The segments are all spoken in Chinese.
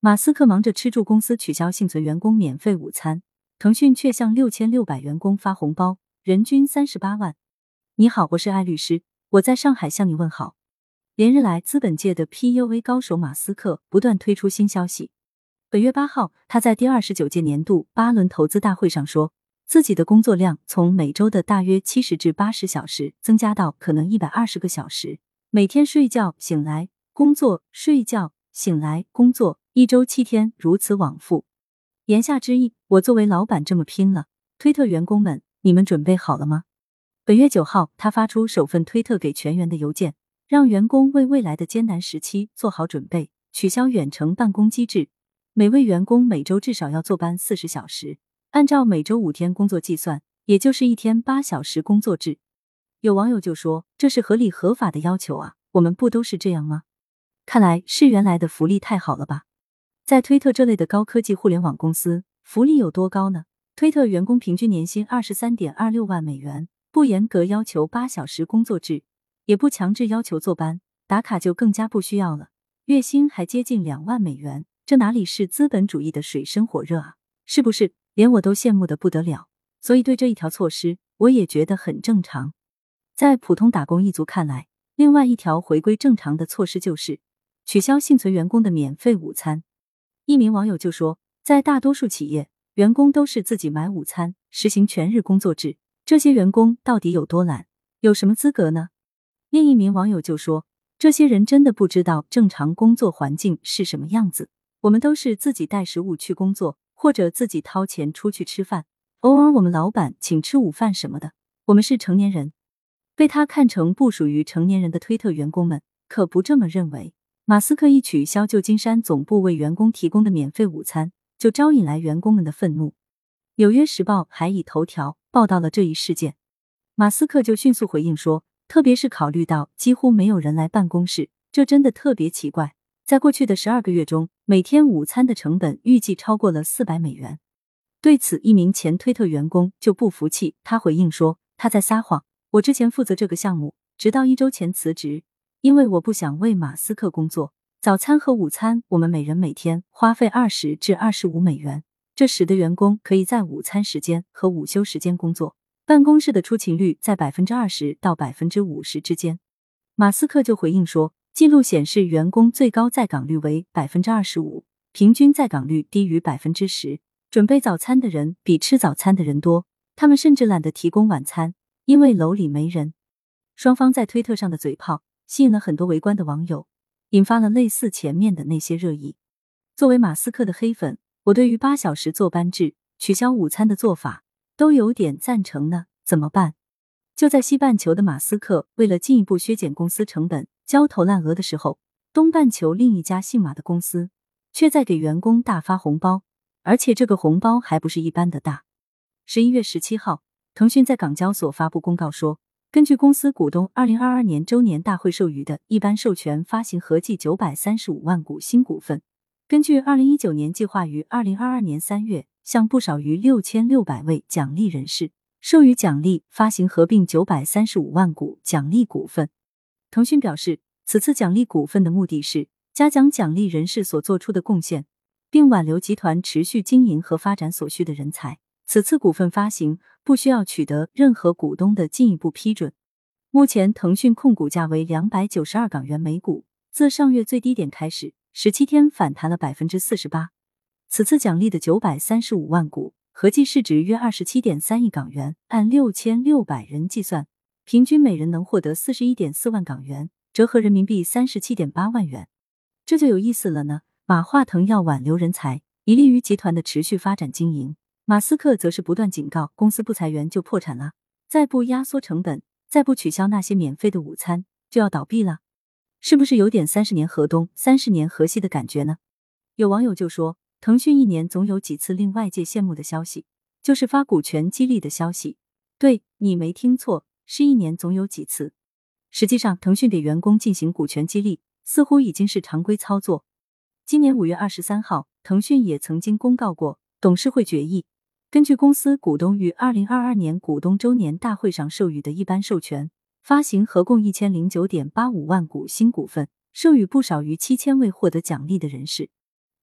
马斯克忙着吃住公司取消幸存员工免费午餐，腾讯却向六千六百员工发红包，人均三十八万。你好，我是艾律师，我在上海向你问好。连日来，资本界的 PUA 高手马斯克不断推出新消息。本月八号，他在第二十九届年度八轮投资大会上说，自己的工作量从每周的大约七十至八十小时增加到可能一百二十个小时，每天睡觉醒来工作，睡觉醒来工作。一周七天，如此往复。言下之意，我作为老板这么拼了，推特员工们，你们准备好了吗？本月九号，他发出首份推特给全员的邮件，让员工为未来的艰难时期做好准备，取消远程办公机制，每位员工每周至少要坐班四十小时，按照每周五天工作计算，也就是一天八小时工作制。有网友就说：“这是合理合法的要求啊，我们不都是这样吗？”看来是原来的福利太好了吧。在推特这类的高科技互联网公司，福利有多高呢？推特员工平均年薪二十三点二六万美元，不严格要求八小时工作制，也不强制要求坐班打卡，就更加不需要了。月薪还接近两万美元，这哪里是资本主义的水深火热啊？是不是？连我都羡慕的不得了。所以对这一条措施，我也觉得很正常。在普通打工一族看来，另外一条回归正常的措施就是取消幸存员工的免费午餐。一名网友就说，在大多数企业，员工都是自己买午餐，实行全日工作制。这些员工到底有多懒？有什么资格呢？另一名网友就说，这些人真的不知道正常工作环境是什么样子。我们都是自己带食物去工作，或者自己掏钱出去吃饭，偶尔我们老板请吃午饭什么的。我们是成年人，被他看成不属于成年人的推特员工们可不这么认为。马斯克一取消旧金山总部为员工提供的免费午餐，就招引来员工们的愤怒。纽约时报还以头条报道了这一事件，马斯克就迅速回应说：“特别是考虑到几乎没有人来办公室，这真的特别奇怪。在过去的十二个月中，每天午餐的成本预计超过了四百美元。”对此，一名前推特员工就不服气，他回应说：“他在撒谎，我之前负责这个项目，直到一周前辞职。”因为我不想为马斯克工作，早餐和午餐我们每人每天花费二十至二十五美元，这使得员工可以在午餐时间和午休时间工作。办公室的出勤率在百分之二十到百分之五十之间。马斯克就回应说，记录显示员工最高在岗率为百分之二十五，平均在岗率低于百分之十。准备早餐的人比吃早餐的人多，他们甚至懒得提供晚餐，因为楼里没人。双方在推特上的嘴炮。吸引了很多围观的网友，引发了类似前面的那些热议。作为马斯克的黑粉，我对于八小时坐班制、取消午餐的做法都有点赞成呢。怎么办？就在西半球的马斯克为了进一步削减公司成本、焦头烂额的时候，东半球另一家姓马的公司却在给员工大发红包，而且这个红包还不是一般的大。十一月十七号，腾讯在港交所发布公告说。根据公司股东二零二二年周年大会授予的一般授权发行合计九百三十五万股新股份，根据二零一九年计划于二零二二年三月向不少于六千六百位奖励人士授予奖励发行合并九百三十五万股奖励股份。腾讯表示，此次奖励股份的目的是嘉奖奖励人士所做出的贡献，并挽留集团持续经营和发展所需的人才。此次股份发行不需要取得任何股东的进一步批准。目前，腾讯控股价为两百九十二港元每股，自上月最低点开始，十七天反弹了百分之四十八。此次奖励的九百三十五万股，合计市值约二十七点三亿港元，按六千六百人计算，平均每人能获得四十一点四万港元，折合人民币三十七点八万元。这就有意思了呢。马化腾要挽留人才，以利于集团的持续发展经营。马斯克则是不断警告，公司不裁员就破产了，再不压缩成本，再不取消那些免费的午餐，就要倒闭了，是不是有点三十年河东，三十年河西的感觉呢？有网友就说，腾讯一年总有几次令外界羡慕的消息，就是发股权激励的消息。对你没听错，是一年总有几次。实际上，腾讯给员工进行股权激励，似乎已经是常规操作。今年五月二十三号，腾讯也曾经公告过董事会决议。根据公司股东于二零二二年股东周年大会上授予的一般授权，发行合共一千零九点八五万股新股份，授予不少于七千位获得奖励的人士。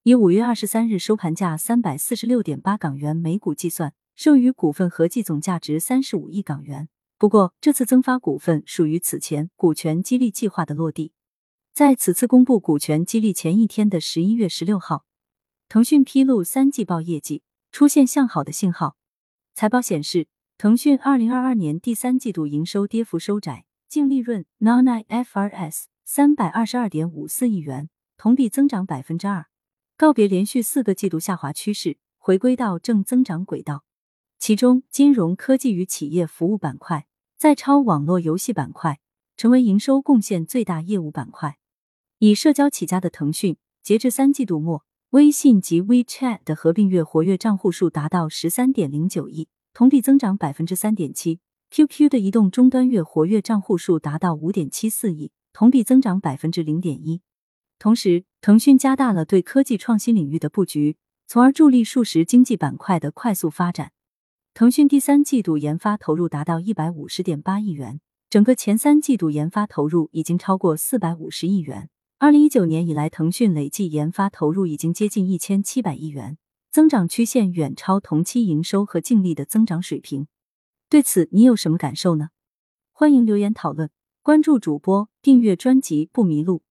以五月二十三日收盘价三百四十六点八港元每股计算，剩余股份合计总价值三十五亿港元。不过，这次增发股份属于此前股权激励计划的落地。在此次公布股权激励前一天的十一月十六号，腾讯披露三季报业绩出现向好的信号。财报显示，腾讯二零二二年第三季度营收跌幅收窄，净利润 （non-IFRS） 三百二十二点五四亿元，同比增长百分之二，告别连续四个季度下滑趋势，回归到正增长轨道。其中，金融科技与企业服务板块在超网络游戏板块成为营收贡献最大业务板块。以社交起家的腾讯，截至三季度末，微信及 WeChat 的合并月活跃账户数达到十三点零九亿，同比增长百分之三点七；QQ 的移动终端月活跃账户数达到五点七四亿，同比增长百分之零点一。同时，腾讯加大了对科技创新领域的布局，从而助力数十经济板块的快速发展。腾讯第三季度研发投入达到一百五十点八亿元，整个前三季度研发投入已经超过四百五十亿元。二零一九年以来，腾讯累计研发投入已经接近一千七百亿元，增长曲线远超同期营收和净利的增长水平。对此，你有什么感受呢？欢迎留言讨论，关注主播，订阅专辑不迷路。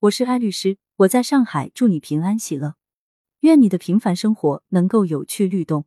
我是艾律师，我在上海，祝你平安喜乐，愿你的平凡生活能够有趣律动。